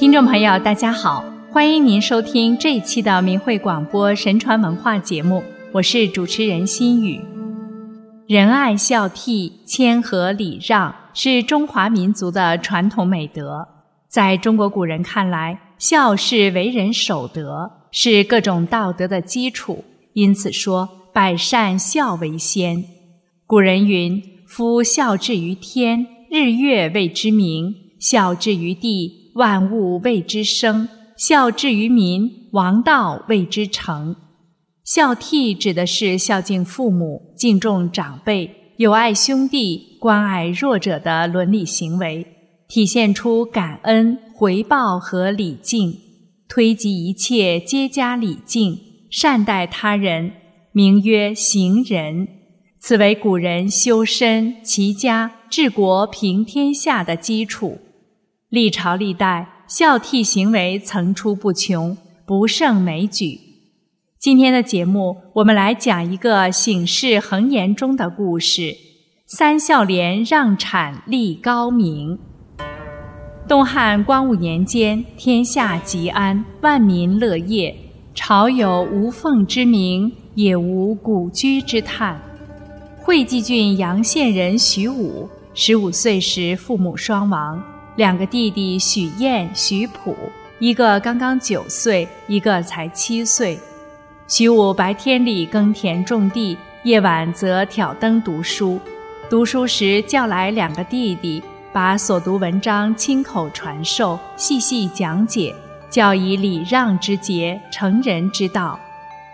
听众朋友，大家好，欢迎您收听这一期的明慧广播神传文化节目，我是主持人心雨。仁爱孝悌、谦和礼让是中华民族的传统美德。在中国古人看来，孝是为人守德，是各种道德的基础。因此说，百善孝为先。古人云：“夫孝至于天，日月谓之明；孝至于地，万物谓之生；孝至于民，王道谓之成。”孝悌指的是孝敬父母、敬重长辈、友爱兄弟、关爱弱者的伦理行为，体现出感恩、回报和礼敬，推及一切皆加礼敬，善待他人，名曰行仁。此为古人修身、齐家、治国、平天下的基础。历朝历代，孝悌行为层出不穷，不胜枚举。今天的节目，我们来讲一个醒世恒言中的故事：三孝廉让产立高明。东汉光武年间，天下极安，万民乐业，朝有无凤之名，也无古居之叹。会稽郡阳县人徐武，十五岁时父母双亡，两个弟弟许彦、许普，一个刚刚九岁，一个才七岁。许武白天里耕田种地，夜晚则挑灯读书。读书时叫来两个弟弟，把所读文章亲口传授，细细讲解，教以礼让之节、成人之道。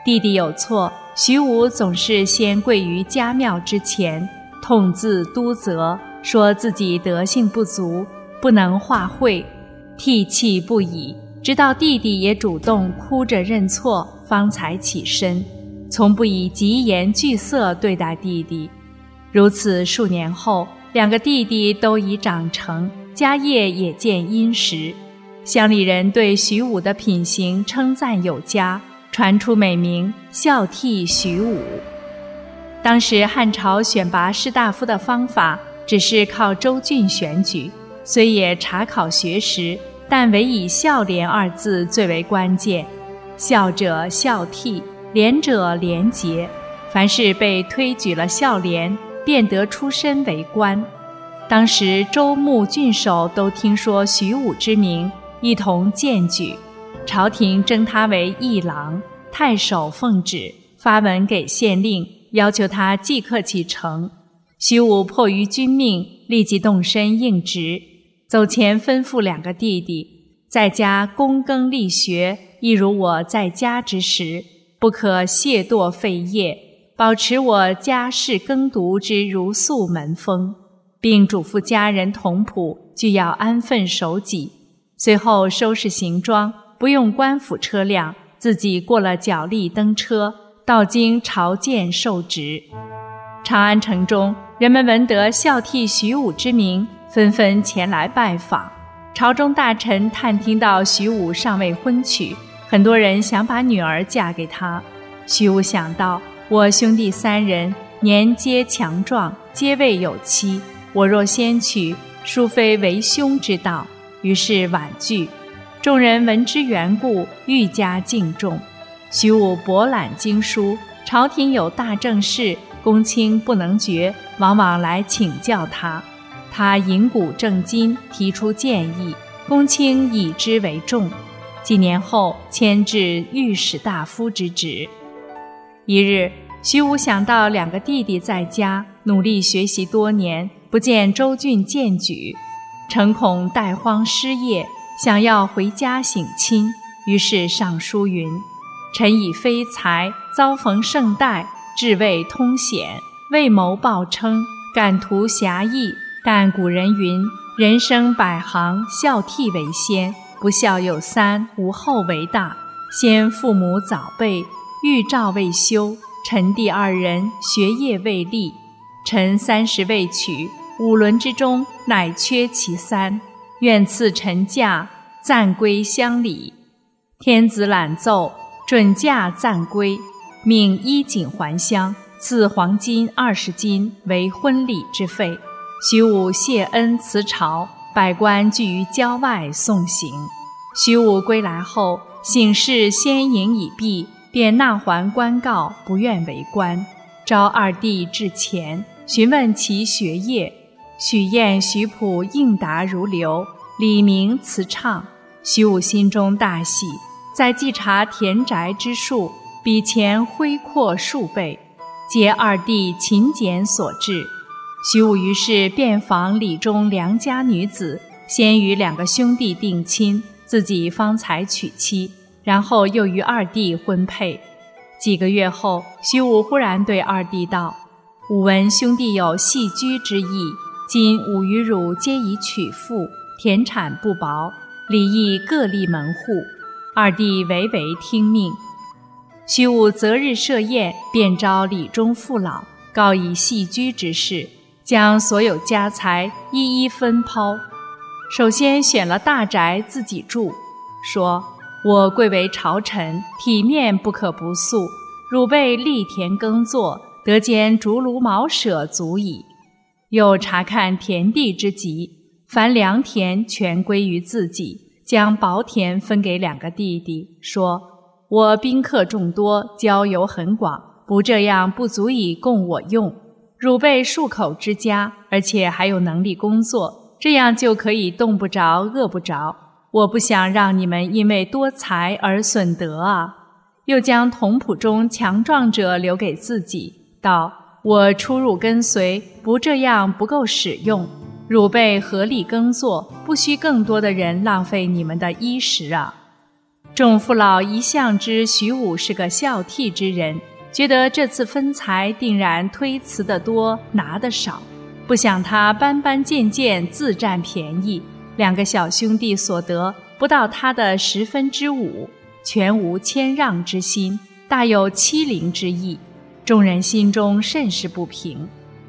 弟弟有错，徐武总是先跪于家庙之前，痛自督责，说自己德性不足，不能化会，涕泣不已。直到弟弟也主动哭着认错，方才起身，从不以疾言惧色对待弟弟。如此数年后，两个弟弟都已长成，家业也渐殷实。乡里人对徐武的品行称赞有加，传出美名“孝悌徐武”。当时汉朝选拔士大夫的方法只是靠州郡选举，虽也查考学识。但唯以孝廉二字最为关键，孝者孝悌，廉者廉洁。凡是被推举了孝廉，便得出身为官。当时州牧郡守都听说徐武之名，一同荐举，朝廷征他为议郎。太守奉旨发文给县令，要求他即刻启程。徐武迫于君命，立即动身应职。走前吩咐两个弟弟，在家躬耕力学，一如我在家之时，不可懈惰废业，保持我家事耕读之如素门风，并嘱咐家人同仆俱要安分守己。随后收拾行装，不用官府车辆，自己过了脚力登车，到京朝见受职。长安城中，人们闻得孝悌徐武之名。纷纷前来拜访，朝中大臣探听到徐武尚未婚娶，很多人想把女儿嫁给他。徐武想到我兄弟三人年皆强壮，皆未有妻，我若先娶，殊非为兄之道，于是婉拒。众人闻之缘故，愈加敬重。徐武博览经书，朝廷有大政事，公卿不能决，往往来请教他。他引古正今，提出建议，公卿以之为重。几年后，迁至御史大夫之职。一日，徐武想到两个弟弟在家努力学习多年，不见周郡荐举，诚恐带荒失业，想要回家省亲，于是上书云：“臣以非才，遭逢盛代，志未通显，为谋报称，敢图侠义。”但古人云：“人生百行，孝悌为先；不孝有三，无后为大。先父母早辈，预兆未修；臣弟二人，学业未立。臣三十未娶，五伦之中乃缺其三。愿赐臣嫁，暂归乡里。天子览奏，准嫁暂归，命衣锦还乡，赐黄金二十斤为婚礼之费。”徐武谢恩辞朝，百官聚于郊外送行。徐武归来后，醒事先营已毕，便纳还官告，不愿为官。召二弟至前，询问其学业。许晏、徐普应答如流，李明辞唱。徐武心中大喜，在稽查田宅之数，比前恢阔数倍，皆二弟勤俭所致。徐武于是遍访李中良家女子，先与两个兄弟定亲，自己方才娶妻，然后又与二弟婚配。几个月后，徐武忽然对二弟道：“吾闻兄弟有系居之意，今吾与汝皆已娶妇，田产不薄，礼义各立门户。”二弟唯唯听命。徐武择日设宴，便召李中父老，告以系居之事，将所有家财一一分抛。首先选了大宅自己住，说。我贵为朝臣，体面不可不素。汝辈力田耕作，得兼竹庐茅舍，足矣。又查看田地之极，凡良田全归于自己，将薄田分给两个弟弟，说：“我宾客众多，交游很广，不这样不足以供我用。汝辈数口之家，而且还有能力工作，这样就可以冻不着，饿不着。”我不想让你们因为多财而损德啊！又将同谱中强壮者留给自己，道：“我出入跟随，不这样不够使用。汝辈合力耕作，不需更多的人浪费你们的衣食啊！”众父老一向知徐武是个孝悌之人，觉得这次分财定然推辞的多，拿的少，不想他斑斑贱贱，自占便宜。两个小兄弟所得不到他的十分之五，全无谦让之心，大有欺凌之意。众人心中甚是不平。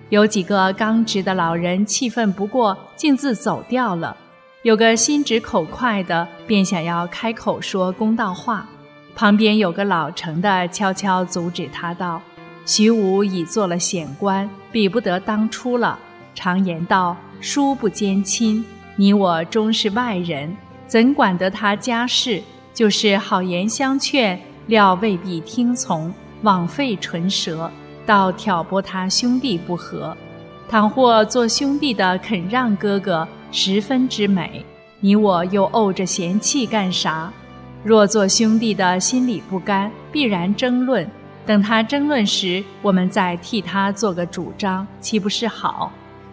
有几个刚直的老人气愤不过，径自走掉了。有个心直口快的，便想要开口说公道话。旁边有个老成的悄悄阻止他道：“徐武已做了显官，比不得当初了。常言道，疏不兼亲。”你我终是外人，怎管得他家事？就是好言相劝，料未必听从，枉费唇舌，倒挑拨他兄弟不和。倘或做兄弟的肯让哥哥，十分之美。你我又怄着嫌弃干啥？若做兄弟的心里不甘，必然争论。等他争论时，我们再替他做个主张，岂不是好？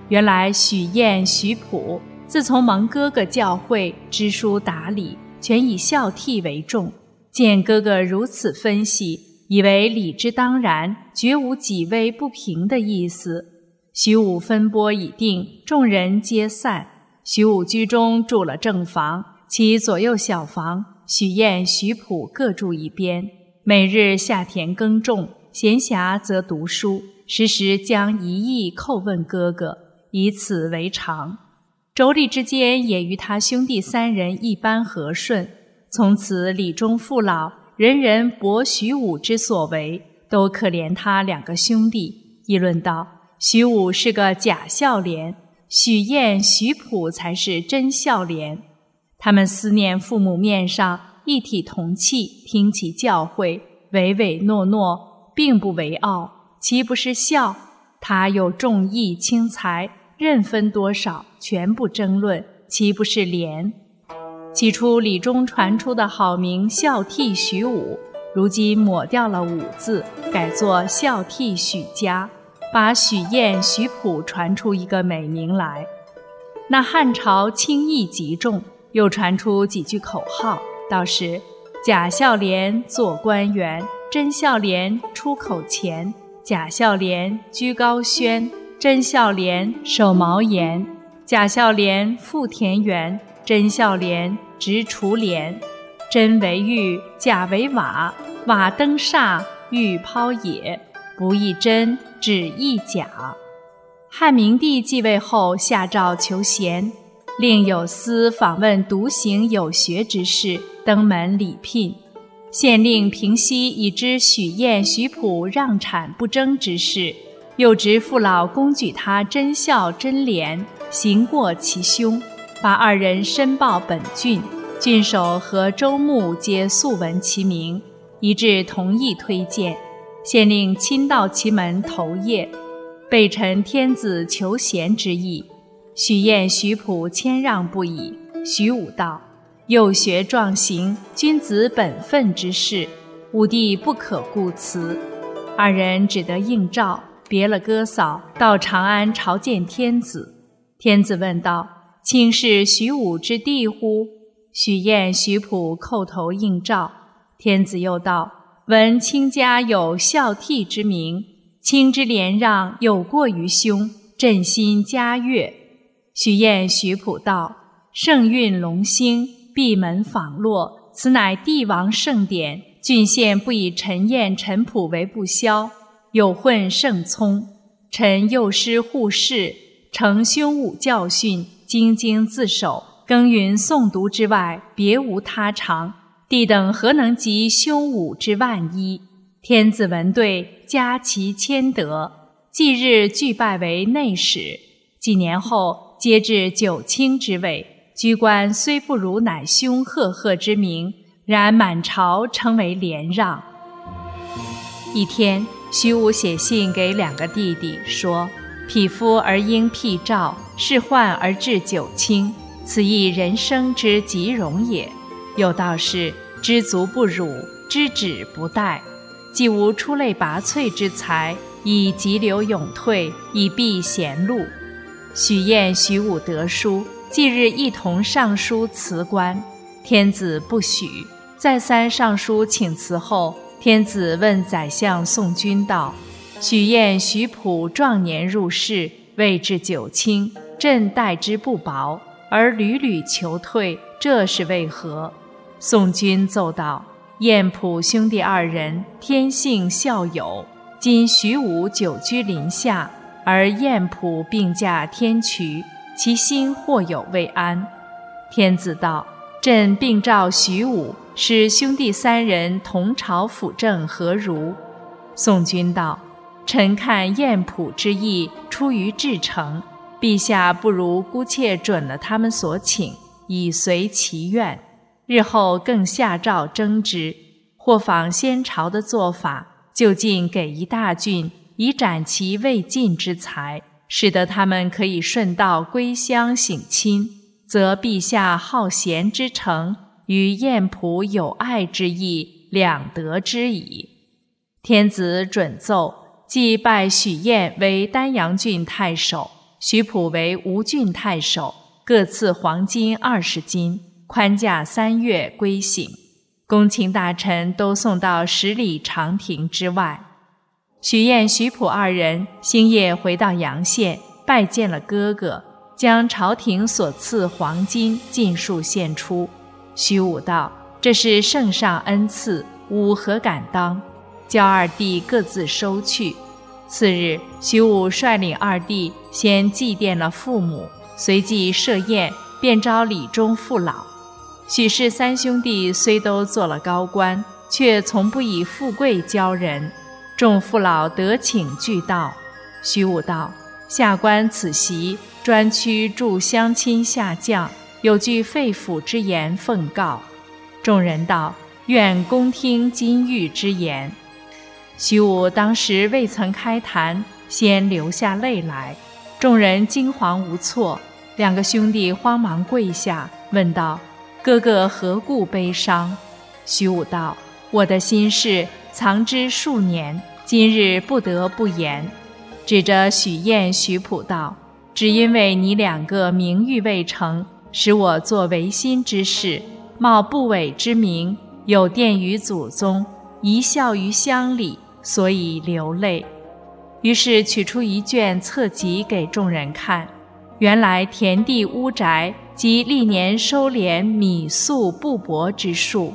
原来许晏、许普。自从蒙哥哥教诲，知书达理，全以孝悌为重。见哥哥如此分析，以为理之当然，绝无己微不平的意思。徐武分拨已定，众人皆散。徐武居中住了正房，其左右小房，许晏、徐溥各住一边。每日下田耕种，闲暇则读书，时时将一意叩问哥哥，以此为常。妯娌之间也与他兄弟三人一般和顺。从此李中父老人人博徐武之所为，都可怜他两个兄弟，议论道：“徐武是个假孝廉，许晏、徐溥才是真孝廉。他们思念父母面上一体同气，听其教诲，唯唯诺诺，并不为傲，岂不是孝？他又重义轻财。”任分多少，全不争论，岂不是廉？起初李中传出的好名孝悌许武，如今抹掉了武字，改作孝悌许家，把许晏、许普传出一个美名来。那汉朝轻易极重，又传出几句口号，倒是假孝廉做官员，真孝廉出口钱，假孝廉居高轩。真孝廉守茅檐，假孝廉覆田园；真孝廉执锄镰，真为玉，假为瓦，瓦登煞，玉抛野，不义真，只义假。汉明帝继位后，下诏求贤，令有司访问独行有学之士，登门礼聘。县令平息已知许彦、许普让产不争之事。又执父老公举他真孝真廉，行过其兄，把二人申报本郡，郡守和周牧皆素闻其名，一致同意推荐。县令亲到其门投谒，备陈天子求贤之意。许晏、许普谦让不已。许武道：“幼学壮行，君子本分之事，武帝不可固辞。”二人只得应召，别了哥嫂，到长安朝见天子。天子问道：“卿是许武之弟乎？”许晏、许普叩头应召。天子又道：“闻卿家有孝悌之名，卿之连让有过于兄，朕心嘉悦。”许晏、许普道：“圣运隆兴，闭门访洛，此乃帝王盛典。郡县不以陈彦、陈普为不肖，有混圣聪。臣幼师护士，承兄武教训，精精自守。”耕耘诵读之外，别无他长。帝等何能及兄武之万一？天子闻对，加其谦德。即日俱拜为内史。几年后，皆至九卿之位。居官虽不如乃兄赫赫之名，然满朝称为连让。一天，徐武写信给两个弟弟，说：“匹夫而应辟诏，仕宦而至九卿。”此亦人生之极荣也。有道是：知足不辱，知止不殆。既无出类拔萃之才，以急流勇退，以避贤路。许晏、许武得书，即日一同上书辞官。天子不许，再三上书请辞后，天子问宰相宋君道：“许晏、许普壮年入仕，位至九卿，朕待之不薄。”而屡屡求退，这是为何？宋君奏道：“晏普兄弟二人天性孝友，今徐武久居林下，而晏普病驾天衢，其心或有未安。”天子道：“朕并召徐武，使兄弟三人同朝辅政，何如？”宋君道：“臣看晏普之意出于至诚。”陛下不如姑且准了他们所请，以随其愿。日后更下诏征之，或仿先朝的做法，就近给一大郡，以展其未尽之才，使得他们可以顺道归乡省亲，则陛下好贤之诚与晏普有爱之意两得之矣。天子准奏，即拜许晏为丹阳郡太守。许普为吴郡太守，各赐黄金二十斤，宽假三月归省。公卿大臣都送到十里长亭之外。许晏、徐普二人星夜回到阳县，拜见了哥哥，将朝廷所赐黄金尽数献出。徐武道：“这是圣上恩赐，吾何敢当？”叫二弟各自收去。次日，徐武率领二弟先祭奠了父母，随即设宴，便召李忠父老。许氏三兄弟虽都做了高官，却从不以富贵骄人。众父老得请俱到。徐武道：“下官此席专区助乡亲下将，有句肺腑之言奉告。”众人道：“愿公听金玉之言。”徐武当时未曾开谈，先流下泪来，众人惊惶无措。两个兄弟慌忙跪下，问道：“哥哥何故悲伤？”徐武道：“我的心事藏之数年，今日不得不言。”指着许燕、许普道：“只因为你两个名誉未成，使我做违心之事，冒不伪之名，有奠于祖宗，遗孝于乡里。”所以流泪，于是取出一卷册籍给众人看。原来田地屋宅及历年收敛米粟布帛之数，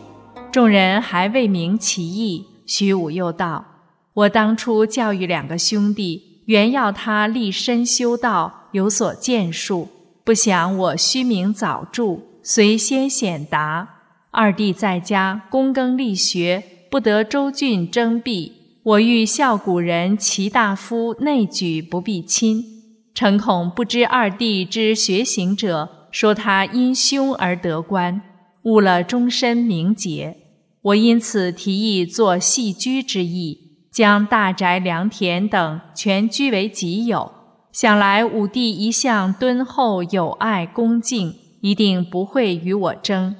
众人还未明其意。徐武又道：“我当初教育两个兄弟，原要他立身修道，有所建树。不想我虚名早著，随先显达。二弟在家躬耕力学，不得周郡征辟。”我欲效古人齐大夫内举不避亲，诚恐不知二弟之学行者，说他因兄而得官。误了终身名节。我因此提议做系居之意，将大宅良田等全居为己有。想来武帝一向敦厚友爱恭敬，一定不会与我争。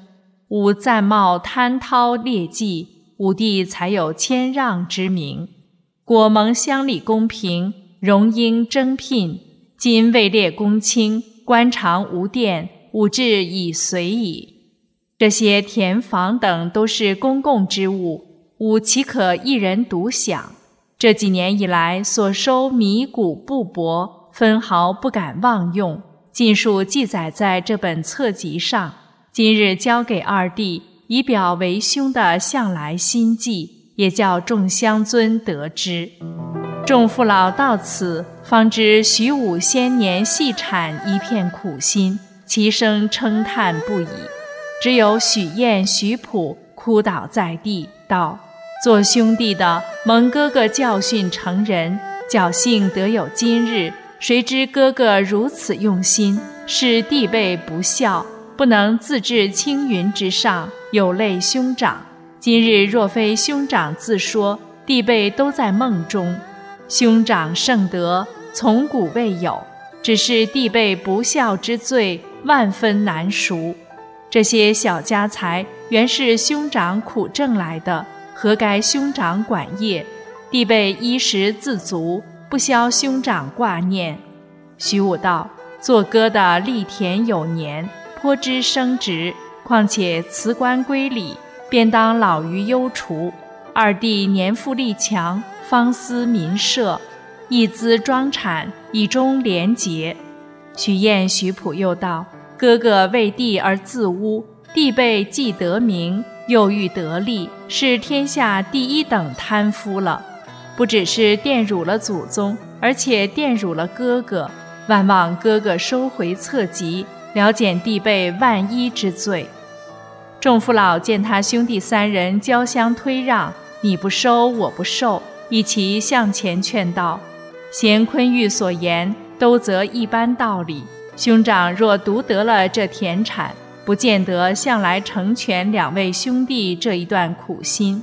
吾暂冒贪滔劣迹，武帝才有谦让之名。果蒙乡里公平，荣膺征聘。今位列公卿，官常无殿，武志已随矣。这些田房等都是公共之物，吾岂可一人独享？这几年以来所收米谷布帛，分毫不敢妄用，尽数记载在这本册籍上。今日交给二弟，以表为兄的向来心迹，也叫众乡尊得知。众父老到此，方知徐武先年细产一片苦心，齐声称叹不已。只有许燕、许普哭倒在地，道：“做兄弟的蒙哥哥教训成人，侥幸得有今日。谁知哥哥如此用心，是弟辈不孝，不能自至青云之上，有累兄长。今日若非兄长自说，弟辈都在梦中。兄长圣德，从古未有，只是弟辈不孝之罪，万分难赎。”这些小家财原是兄长苦挣来的，何该兄长管业？弟辈衣食自足，不消兄长挂念。徐武道：做哥的力田有年，颇知生职，况且辞官归里，便当老于忧除。二弟年富力强，方思民社，一资庄产，以终廉洁。许燕、许普又道。哥哥为弟而自污，弟辈既得名又欲得利，是天下第一等贪夫了。不只是玷辱了祖宗，而且玷辱了哥哥。万望哥哥收回侧籍，了减弟辈万一之罪。众父老见他兄弟三人交相推让，你不收我不受，一齐向前劝道：“贤坤玉所言，都则一般道理。”兄长若独得了这田产，不见得向来成全两位兄弟这一段苦心；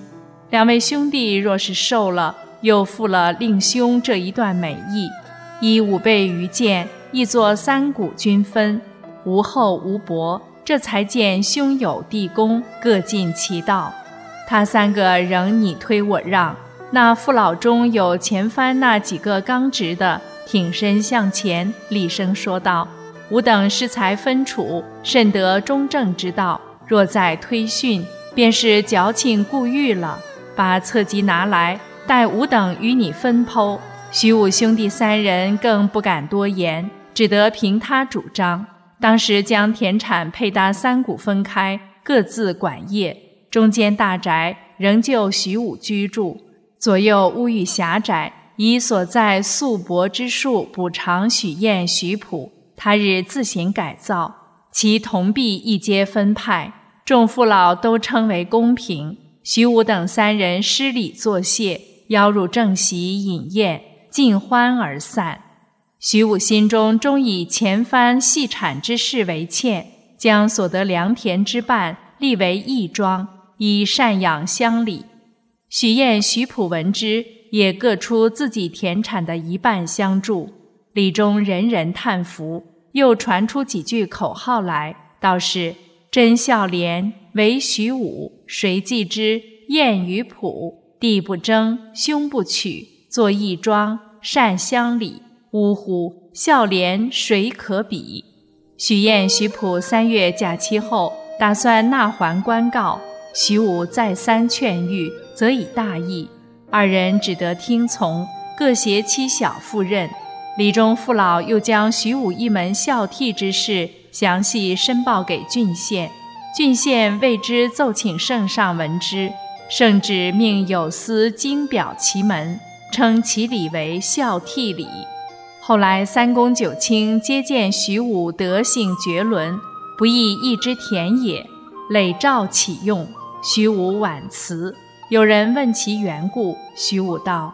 两位兄弟若是受了，又负了令兄这一段美意。以五倍于剑，亦作三股均分，无厚无薄，这才见兄友弟恭，各尽其道。他三个仍你推我让，那父老中有前番那几个刚直的，挺身向前，厉声说道。吾等失才分处，甚得中正之道。若再推训，便是矫情故欲了。把册籍拿来，待吾等与你分剖。徐武兄弟三人更不敢多言，只得凭他主张。当时将田产配搭三股分开，各自管业。中间大宅仍旧徐武居住，左右屋宇狭窄，以所在素帛之数补偿许燕、许普。他日自行改造，其同币一皆分派，众父老都称为公平。徐武等三人施礼作谢，邀入正席饮宴，尽欢而散。徐武心中终以前番细产之事为歉，将所得良田之半立为义庄，以赡养乡里。许燕、徐普闻之，也各出自己田产的一半相助。礼中人人叹服，又传出几句口号来，道是真孝廉，为徐武，谁继之？燕与普，弟不争，兄不取，作义庄，善乡里。呜呼，孝廉谁可比？许燕、许普三月假期后，打算纳还官告。徐武再三劝谕，则以大义，二人只得听从，各携妻小赴任。李中父老又将徐武一门孝悌之事详细申报给郡县，郡县为之奏请圣上闻之，圣旨命有司经表其门，称其礼为孝悌礼。后来三公九卿皆见徐武德性绝伦，不义一之田也，累诏启用。徐武婉辞。有人问其缘故，徐武道：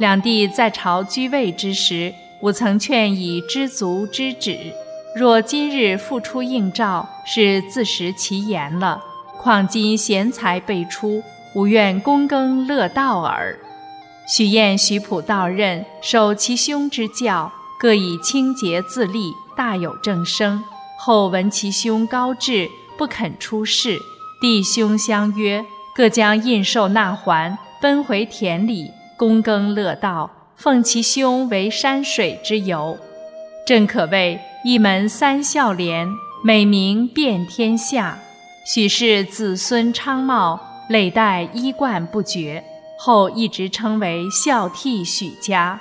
两弟在朝居位之时。吾曾劝以知足之止，若今日复出应召，是自食其言了。况今贤才辈出，吾愿躬耕乐道耳。许晏、许普到任，受其兄之教，各以清节自立，大有正声。后闻其兄高志，不肯出仕，弟兄相约，各将印绶纳还，奔回田里，躬耕乐道，奉其兄为山水之游。正可谓一门三孝廉，美名遍天下。许氏子孙昌茂，累代衣冠不绝。后一直称为孝悌许家。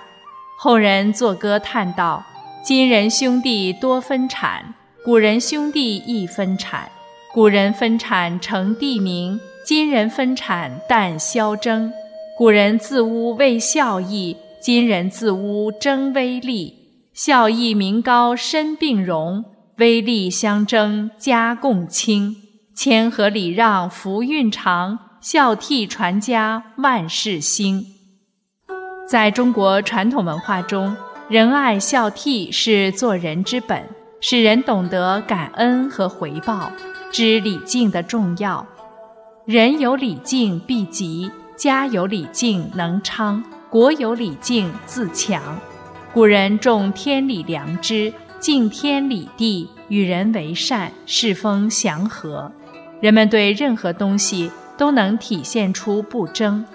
后人作歌叹道：“今人兄弟多分产，古人兄弟亦分产。古人分产成地名，今人分产但消争。古人自污为孝义，今人自污争威力。孝义名高身并荣，威力相争家共清。谦和礼让福运长。”孝悌传家万事兴。在中国传统文化中，仁爱孝悌是做人之本，使人懂得感恩和回报，知礼敬的重要。人有礼敬必吉，家有礼敬能昌，国有礼敬自强。古人重天理良知，敬天理地，与人为善，世风祥和。人们对任何东西。都能体现出不争，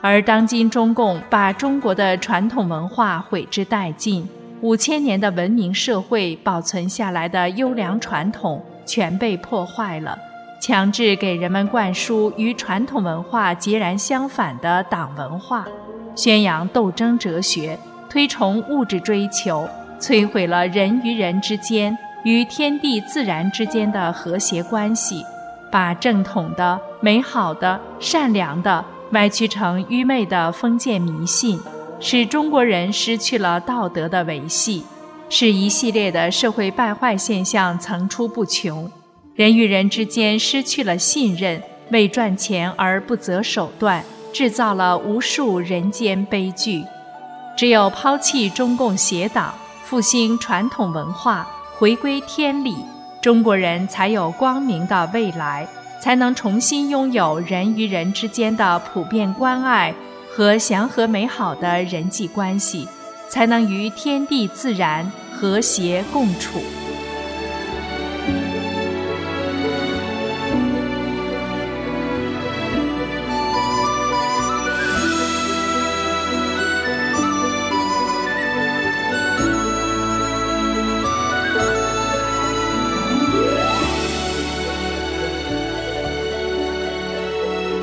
而当今中共把中国的传统文化毁之殆尽，五千年的文明社会保存下来的优良传统全被破坏了，强制给人们灌输与传统文化截然相反的党文化，宣扬斗争哲学，推崇物质追求，摧毁了人与人之间与天地自然之间的和谐关系。把正统的、美好的、善良的歪曲成愚昧的封建迷信，使中国人失去了道德的维系，使一系列的社会败坏现象层出不穷，人与人之间失去了信任，为赚钱而不择手段，制造了无数人间悲剧。只有抛弃中共邪党，复兴传统文化，回归天理。中国人才有光明的未来，才能重新拥有人与人之间的普遍关爱和祥和美好的人际关系，才能与天地自然和谐共处。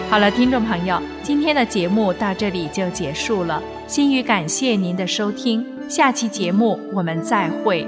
好了，听众朋友，今天的节目到这里就结束了。心语感谢您的收听，下期节目我们再会。